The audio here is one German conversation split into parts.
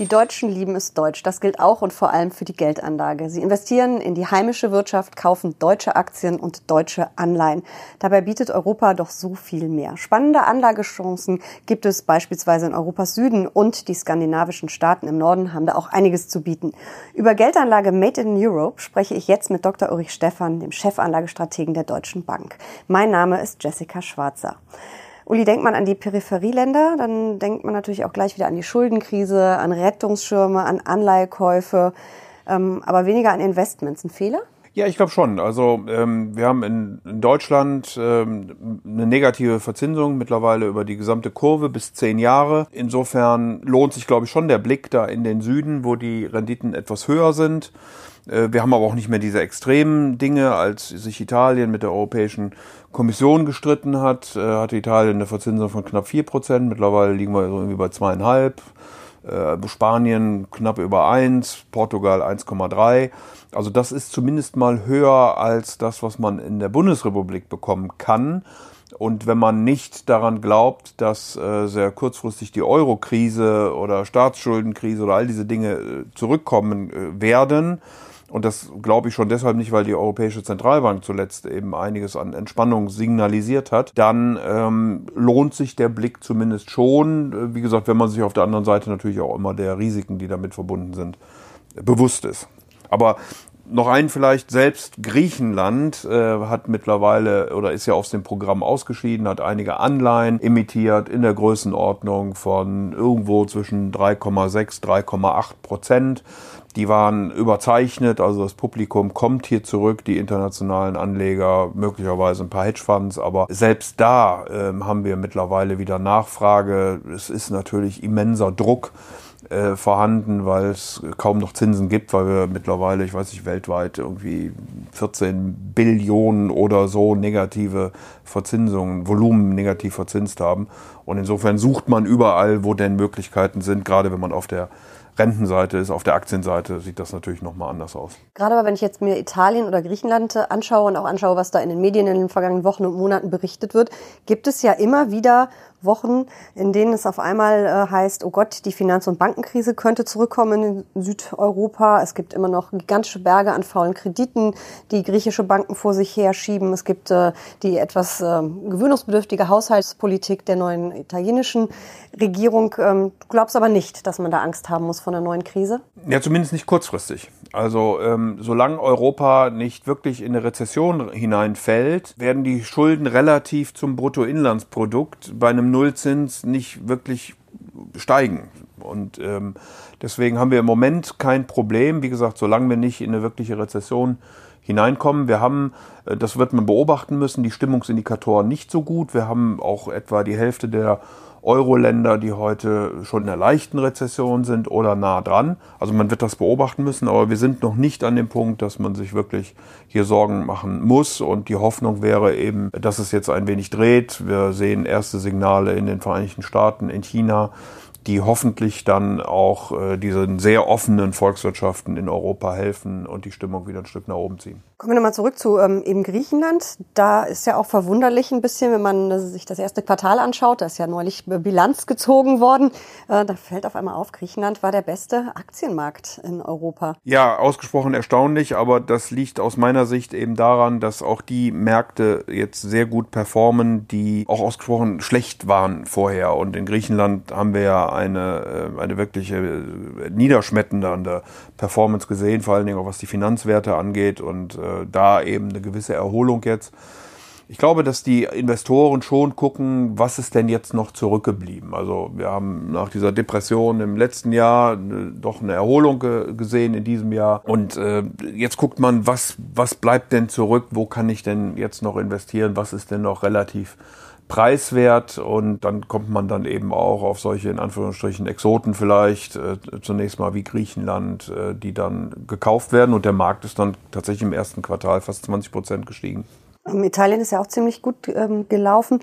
Die Deutschen lieben es deutsch. Das gilt auch und vor allem für die Geldanlage. Sie investieren in die heimische Wirtschaft, kaufen deutsche Aktien und deutsche Anleihen. Dabei bietet Europa doch so viel mehr. Spannende Anlagechancen gibt es beispielsweise in Europas Süden und die skandinavischen Staaten im Norden haben da auch einiges zu bieten. Über Geldanlage Made in Europe spreche ich jetzt mit Dr. Ulrich Stephan, dem Chefanlagestrategen der Deutschen Bank. Mein Name ist Jessica Schwarzer. Uli, denkt man an die Peripherieländer, dann denkt man natürlich auch gleich wieder an die Schuldenkrise, an Rettungsschirme, an Anleihekäufe, ähm, aber weniger an Investments. Ein Fehler? Ja, ich glaube schon. Also ähm, wir haben in, in Deutschland ähm, eine negative Verzinsung mittlerweile über die gesamte Kurve bis zehn Jahre. Insofern lohnt sich, glaube ich, schon der Blick da in den Süden, wo die Renditen etwas höher sind. Äh, wir haben aber auch nicht mehr diese extremen Dinge, als sich Italien mit der Europäischen Kommission gestritten hat, äh, hatte Italien eine Verzinsung von knapp vier Prozent. Mittlerweile liegen wir irgendwie bei zweieinhalb. Äh, Spanien knapp über eins, Portugal 1,3. Also das ist zumindest mal höher als das, was man in der Bundesrepublik bekommen kann. Und wenn man nicht daran glaubt, dass äh, sehr kurzfristig die Euro-Krise oder Staatsschuldenkrise oder all diese Dinge äh, zurückkommen werden, und das glaube ich schon deshalb nicht, weil die Europäische Zentralbank zuletzt eben einiges an Entspannung signalisiert hat. Dann ähm, lohnt sich der Blick zumindest schon. Äh, wie gesagt, wenn man sich auf der anderen Seite natürlich auch immer der Risiken, die damit verbunden sind, bewusst ist. Aber noch ein vielleicht selbst Griechenland äh, hat mittlerweile oder ist ja aus dem Programm ausgeschieden, hat einige Anleihen emittiert in der Größenordnung von irgendwo zwischen 3,6 3,8 Prozent. Die waren überzeichnet, also das Publikum kommt hier zurück, die internationalen Anleger, möglicherweise ein paar Hedgefonds, aber selbst da äh, haben wir mittlerweile wieder Nachfrage. Es ist natürlich immenser Druck äh, vorhanden, weil es kaum noch Zinsen gibt, weil wir mittlerweile, ich weiß nicht, weltweit irgendwie 14 Billionen oder so negative Verzinsungen, Volumen negativ verzinst haben. Und insofern sucht man überall, wo denn Möglichkeiten sind, gerade wenn man auf der Rentenseite ist, auf der Aktienseite sieht das natürlich nochmal anders aus. Gerade aber wenn ich jetzt mir Italien oder Griechenland anschaue und auch anschaue, was da in den Medien in den vergangenen Wochen und Monaten berichtet wird, gibt es ja immer wieder Wochen, in denen es auf einmal äh, heißt, oh Gott, die Finanz- und Bankenkrise könnte zurückkommen in Südeuropa. Es gibt immer noch gigantische Berge an faulen Krediten, die griechische Banken vor sich herschieben. Es gibt äh, die etwas äh, gewöhnungsbedürftige Haushaltspolitik der neuen italienischen Regierung. Ähm, du glaubst aber nicht, dass man da Angst haben muss vor einer neuen Krise? Ja, zumindest nicht kurzfristig. Also ähm, solange Europa nicht wirklich in eine Rezession hineinfällt, werden die Schulden relativ zum Bruttoinlandsprodukt bei einem Nullzins nicht wirklich steigen. Und ähm, deswegen haben wir im Moment kein Problem. Wie gesagt, solange wir nicht in eine wirkliche Rezession hineinkommen. Wir haben, äh, das wird man beobachten müssen, die Stimmungsindikatoren nicht so gut. Wir haben auch etwa die Hälfte der Euro-Länder, die heute schon in der leichten Rezession sind oder nah dran. Also man wird das beobachten müssen, aber wir sind noch nicht an dem Punkt, dass man sich wirklich hier Sorgen machen muss. Und die Hoffnung wäre eben, dass es jetzt ein wenig dreht. Wir sehen erste Signale in den Vereinigten Staaten, in China die hoffentlich dann auch äh, diesen sehr offenen Volkswirtschaften in Europa helfen und die Stimmung wieder ein Stück nach oben ziehen. Kommen wir nochmal zurück zu ähm, eben Griechenland. Da ist ja auch verwunderlich ein bisschen, wenn man sich das erste Quartal anschaut. Da ist ja neulich Bilanz gezogen worden. Äh, da fällt auf einmal auf, Griechenland war der beste Aktienmarkt in Europa. Ja, ausgesprochen erstaunlich, aber das liegt aus meiner Sicht eben daran, dass auch die Märkte jetzt sehr gut performen, die auch ausgesprochen schlecht waren vorher. Und in Griechenland haben wir ja eine, äh, eine wirkliche äh, niederschmetternde Performance gesehen, vor allen Dingen auch was die Finanzwerte angeht und äh, da eben eine gewisse Erholung jetzt. Ich glaube, dass die Investoren schon gucken, was ist denn jetzt noch zurückgeblieben. Also wir haben nach dieser Depression im letzten Jahr doch eine Erholung gesehen in diesem Jahr. Und äh, jetzt guckt man, was, was bleibt denn zurück, wo kann ich denn jetzt noch investieren, was ist denn noch relativ preiswert und dann kommt man dann eben auch auf solche in Anführungsstrichen Exoten vielleicht äh, zunächst mal wie Griechenland, äh, die dann gekauft werden und der Markt ist dann tatsächlich im ersten Quartal fast 20 Prozent gestiegen. Italien ist ja auch ziemlich gut ähm, gelaufen.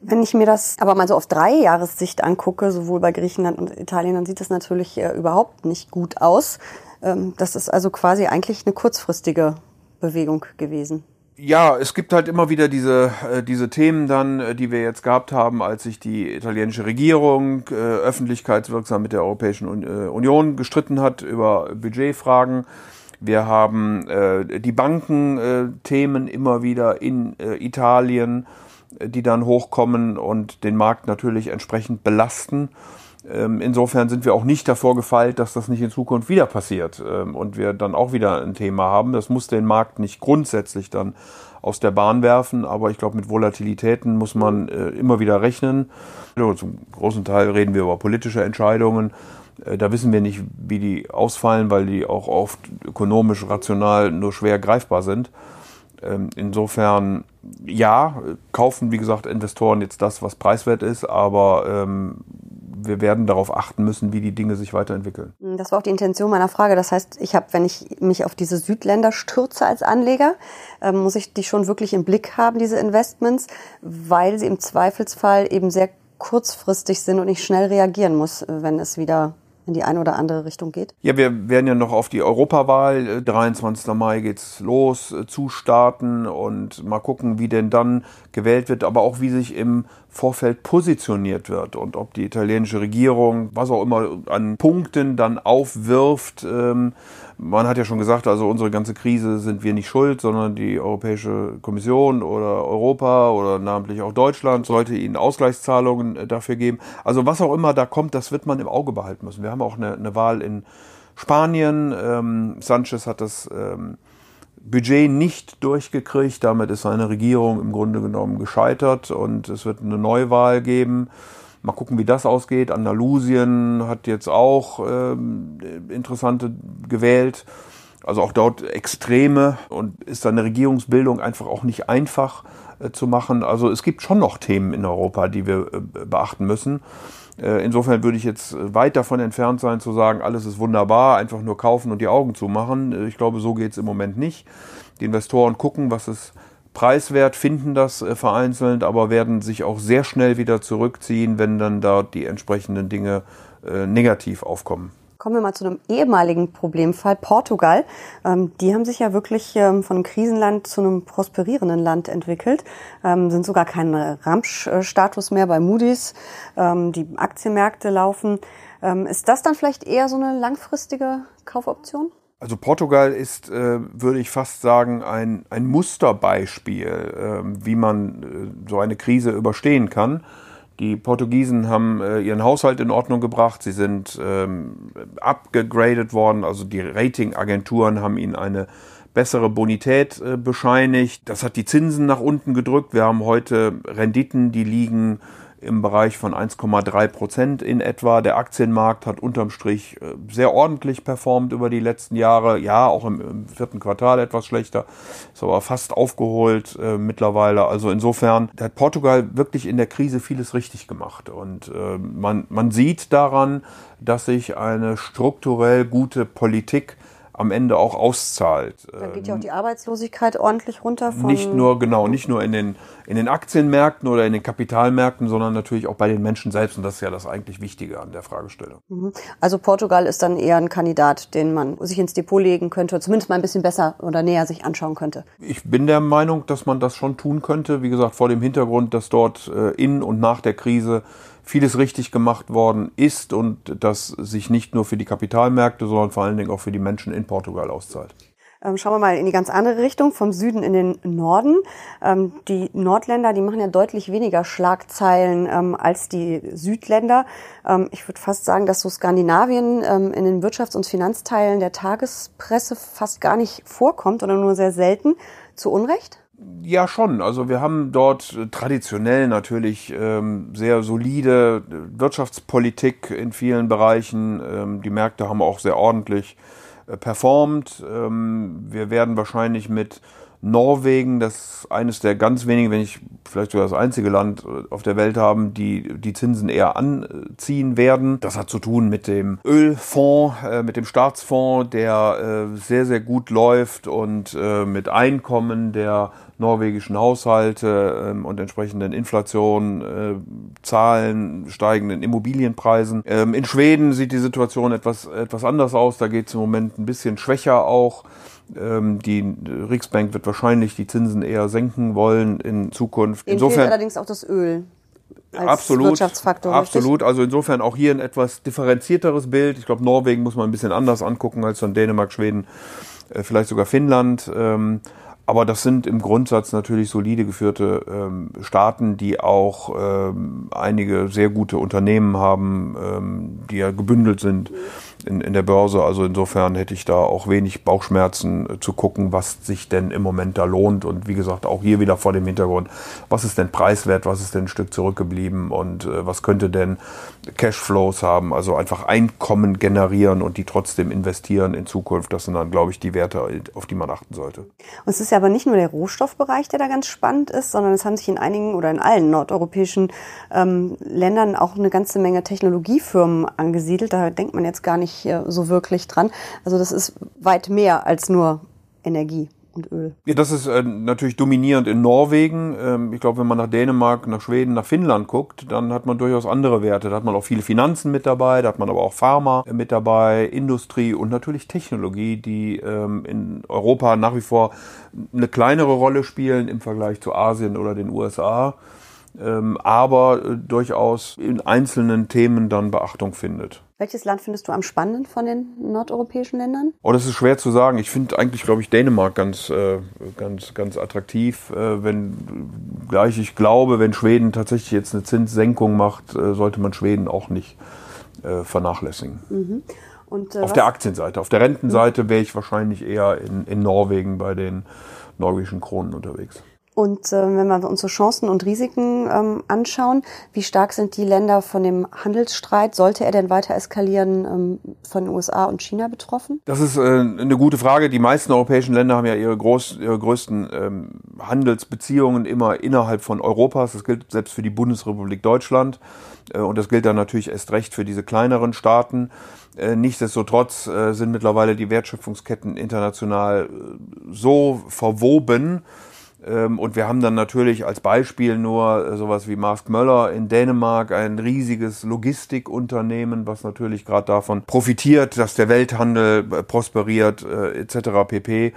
Wenn ich mir das aber mal so auf drei Jahressicht angucke, sowohl bei Griechenland und Italien, dann sieht das natürlich äh, überhaupt nicht gut aus. Ähm, das ist also quasi eigentlich eine kurzfristige Bewegung gewesen. Ja, es gibt halt immer wieder diese, äh, diese Themen dann, äh, die wir jetzt gehabt haben, als sich die italienische Regierung äh, öffentlichkeitswirksam mit der Europäischen Union gestritten hat über Budgetfragen. Wir haben äh, die Bankenthemen äh, immer wieder in äh, Italien, die dann hochkommen und den Markt natürlich entsprechend belasten. Ähm, insofern sind wir auch nicht davor gefeilt, dass das nicht in Zukunft wieder passiert ähm, und wir dann auch wieder ein Thema haben. Das muss den Markt nicht grundsätzlich dann aus der Bahn werfen, aber ich glaube, mit Volatilitäten muss man äh, immer wieder rechnen. Zum großen Teil reden wir über politische Entscheidungen. Äh, da wissen wir nicht, wie die ausfallen, weil die auch oft ökonomisch, rational nur schwer greifbar sind. Ähm, insofern, ja, kaufen, wie gesagt, Investoren jetzt das, was preiswert ist, aber wir werden darauf achten müssen, wie die Dinge sich weiterentwickeln. Das war auch die Intention meiner Frage. Das heißt, ich habe, wenn ich mich auf diese Südländer stürze als Anleger, ähm, muss ich die schon wirklich im Blick haben, diese Investments, weil sie im Zweifelsfall eben sehr kurzfristig sind und ich schnell reagieren muss, wenn es wieder in die eine oder andere Richtung geht? Ja, wir werden ja noch auf die Europawahl, 23. Äh, Mai geht's los, äh, zustarten und mal gucken, wie denn dann gewählt wird, aber auch wie sich im Vorfeld positioniert wird und ob die italienische Regierung, was auch immer an Punkten dann aufwirft. Ähm, man hat ja schon gesagt, also unsere ganze Krise sind wir nicht schuld, sondern die Europäische Kommission oder Europa oder namentlich auch Deutschland sollte ihnen Ausgleichszahlungen äh, dafür geben. Also was auch immer da kommt, das wird man im Auge behalten müssen. Wir haben auch eine, eine Wahl in Spanien. Ähm, Sanchez hat das ähm, Budget nicht durchgekriegt. Damit ist seine Regierung im Grunde genommen gescheitert und es wird eine Neuwahl geben. Mal gucken, wie das ausgeht. Andalusien hat jetzt auch ähm, interessante gewählt. Also auch dort Extreme und ist dann eine Regierungsbildung einfach auch nicht einfach äh, zu machen. Also es gibt schon noch Themen in Europa, die wir äh, beachten müssen. Äh, insofern würde ich jetzt weit davon entfernt sein zu sagen, alles ist wunderbar, einfach nur kaufen und die Augen zumachen. Äh, ich glaube, so geht es im Moment nicht. Die Investoren gucken, was ist preiswert, finden das äh, vereinzelt, aber werden sich auch sehr schnell wieder zurückziehen, wenn dann dort die entsprechenden Dinge negativ aufkommen. Kommen wir mal zu einem ehemaligen Problemfall, Portugal. Ähm, die haben sich ja wirklich ähm, von einem Krisenland zu einem prosperierenden Land entwickelt, ähm, sind sogar kein Ramsch-Status mehr bei Moody's. Die Aktienmärkte laufen. Ist das dann vielleicht eher so eine langfristige Kaufoption? Also Portugal ist, äh, würde ich fast sagen, ein, ein Musterbeispiel, äh, wie man äh, so eine Krise überstehen kann. Die Portugiesen haben äh, ihren Haushalt in Ordnung gebracht. Sie sind ähm, abgegradet worden. Also die Ratingagenturen haben ihnen eine bessere Bonität äh, bescheinigt. Das hat die Zinsen nach unten gedrückt. Wir haben heute Renditen, die liegen im Bereich von 1,3 Prozent in etwa. Der Aktienmarkt hat unterm Strich äh, sehr ordentlich performt über die letzten Jahre. Ja, auch im, im vierten Quartal etwas schlechter, ist aber fast aufgeholt äh, mittlerweile. Also insofern hat Portugal wirklich in der Krise vieles richtig gemacht. Und äh, man, man sieht daran, dass sich eine strukturell gute Politik am Ende auch auszahlt. Da geht ja auch die Arbeitslosigkeit ordentlich runter. Von nicht nur, genau, nicht nur in den, in den Aktienmärkten oder in den Kapitalmärkten, sondern natürlich auch bei den Menschen selbst. Und das ist ja das eigentlich Wichtige an der Fragestellung. Mhm. Also Portugal ist dann eher ein Kandidat, den man sich ins Depot legen könnte, zumindest mal ein bisschen besser oder näher sich anschauen könnte. Ich bin der Meinung, dass man das schon tun könnte. Wie gesagt, vor dem Hintergrund, dass dort äh, in und nach der Krise vieles richtig gemacht worden ist und das sich nicht nur für die Kapitalmärkte, sondern vor allen Dingen auch für die Menschen in Portugal auszahlt. Ähm, schauen wir mal in die ganz andere Richtung, vom Süden in den Norden. Ähm, die Nordländer, die machen ja deutlich weniger Schlagzeilen ähm, als die Südländer. ich würde fast sagen, dass so Skandinavien in den Wirtschafts- und Finanzteilen der Tagespresse fast gar nicht vorkommt oder nur sehr selten. Zu Unrecht? Ja, schon. Also wir haben dort traditionell natürlich ähm, sehr solide Wirtschaftspolitik in vielen Bereichen. Ähm, die Märkte haben auch sehr ordentlich äh, performt. Ähm, wir werden wahrscheinlich mit Norwegen, das eines der ganz wenigen, wenn nicht vielleicht sogar das einzige Land äh, auf der Welt haben, die die Zinsen eher anziehen werden. Das hat zu tun mit dem Ölfonds, äh, mit dem Staatsfonds, der äh, sehr, sehr gut läuft und äh, mit Einkommen der norwegischen Haushalte ähm, und entsprechenden Inflation, äh, Zahlen, steigenden Immobilienpreisen. Ähm, in Schweden sieht die Situation etwas, etwas anders aus. Da geht es im Moment ein bisschen schwächer auch. Ähm, die Riksbank wird wahrscheinlich die Zinsen eher senken wollen in Zukunft. Ihnen Insofern allerdings auch das Öl. Als absolut, Wirtschaftsfaktor. Absolut, richtig? also insofern auch hier ein etwas differenzierteres Bild. Ich glaube, Norwegen muss man ein bisschen anders angucken als dann Dänemark, Schweden, äh, vielleicht sogar Finnland. Aber das sind im Grundsatz natürlich solide geführte ähm, Staaten, die auch ähm, einige sehr gute Unternehmen haben, ähm, die ja gebündelt sind in, in der Börse. Also insofern hätte ich da auch wenig Bauchschmerzen äh, zu gucken, was sich denn im Moment da lohnt. Und wie gesagt, auch hier wieder vor dem Hintergrund, was ist denn preiswert, was ist denn ein Stück zurückgeblieben und äh, was könnte denn Cashflows haben, also einfach Einkommen generieren und die trotzdem investieren in Zukunft. Das sind dann, glaube ich, die Werte, auf die man achten sollte. Und es ist ja aber nicht nur der Rohstoffbereich, der da ganz spannend ist, sondern es haben sich in einigen oder in allen nordeuropäischen ähm, Ländern auch eine ganze Menge Technologiefirmen angesiedelt. Da denkt man jetzt gar nicht äh, so wirklich dran. Also das ist weit mehr als nur Energie und Öl. Ja, das ist äh, natürlich dominierend in Norwegen. Ähm, ich glaube, wenn man nach Dänemark, nach Schweden, nach Finnland guckt, dann hat man durchaus andere Werte. Da hat man auch viele Finanzen mit dabei, da hat man aber auch Pharma mit dabei, Industrie und natürlich Technologie, die ähm, in Europa nach wie vor eine kleinere Rolle spielen im Vergleich zu Asien oder den USA. Ähm, aber äh, durchaus in einzelnen Themen dann Beachtung findet. Welches Land findest du am spannenden von den nordeuropäischen Ländern? Oh, das ist schwer zu sagen. Ich finde eigentlich, glaube ich, Dänemark ganz, äh, ganz, ganz attraktiv. Äh, wenn gleich ich glaube, wenn Schweden tatsächlich jetzt eine Zinssenkung macht, äh, sollte man Schweden auch nicht äh, vernachlässigen. Mhm. Und, äh, auf was? der Aktienseite. Auf der Rentenseite wäre ich wahrscheinlich eher in, in Norwegen bei den norwegischen Kronen unterwegs. Und äh, wenn wir uns so Chancen und Risiken ähm, anschauen, wie stark sind die Länder von dem Handelsstreit, sollte er denn weiter eskalieren, ähm, von den USA und China betroffen? Das ist äh, eine gute Frage. Die meisten europäischen Länder haben ja ihre, groß, ihre größten ähm, Handelsbeziehungen immer innerhalb von Europas. Das gilt selbst für die Bundesrepublik Deutschland. Äh, und das gilt dann natürlich erst recht für diese kleineren Staaten. Äh, nichtsdestotrotz äh, sind mittlerweile die Wertschöpfungsketten international so verwoben, und wir haben dann natürlich als Beispiel nur äh, sowas wie Mask Möller in Dänemark, ein riesiges Logistikunternehmen, was natürlich gerade davon profitiert, dass der Welthandel äh, prosperiert äh, etc. pp.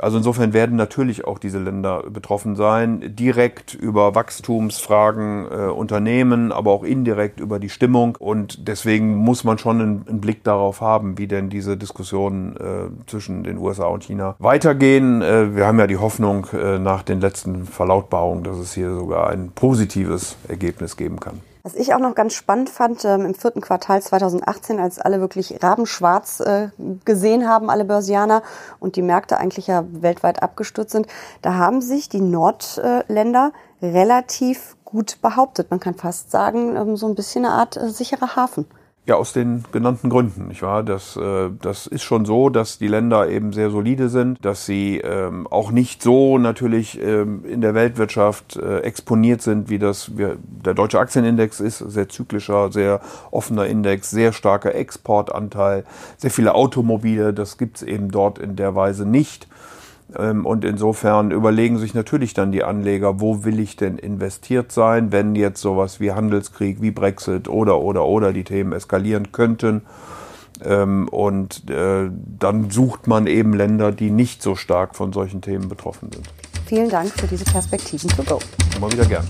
Also insofern werden natürlich auch diese Länder betroffen sein, direkt über Wachstumsfragen äh, Unternehmen, aber auch indirekt über die Stimmung. Und deswegen muss man schon einen, einen Blick darauf haben, wie denn diese Diskussionen äh, zwischen den USA und China weitergehen. Äh, wir haben ja die Hoffnung nach den letzten Verlautbarungen, dass es hier sogar ein positives Ergebnis geben kann. Was ich auch noch ganz spannend fand, ähm, im vierten Quartal 2018, als alle wirklich rabenschwarz äh, gesehen haben, alle Börsianer, und die Märkte eigentlich ja weltweit abgestürzt sind, da haben sich die Nordländer relativ gut behauptet. Man kann fast sagen, ähm, so ein bisschen eine Art äh, sicherer Hafen. Ja, aus den genannten Gründen, nicht wahr? Das, äh, das ist schon so, dass die Länder eben sehr solide sind, dass sie ähm, auch nicht so natürlich ähm, in der Weltwirtschaft äh, exponiert sind, wie das wir, der deutsche Aktienindex ist, sehr zyklischer, sehr offener Index, sehr starker Exportanteil, sehr viele Automobile, das gibt's eben dort in der Weise nicht. Ähm, und insofern überlegen sich natürlich dann die Anleger, wo will ich denn investiert sein, wenn jetzt sowas wie Handelskrieg, wie Brexit oder, oder, oder die Themen eskalieren könnten. Ähm, und äh, dann sucht man eben Länder, die nicht so stark von solchen Themen betroffen sind. Vielen Dank für diese Perspektiven to go. Immer wieder gern.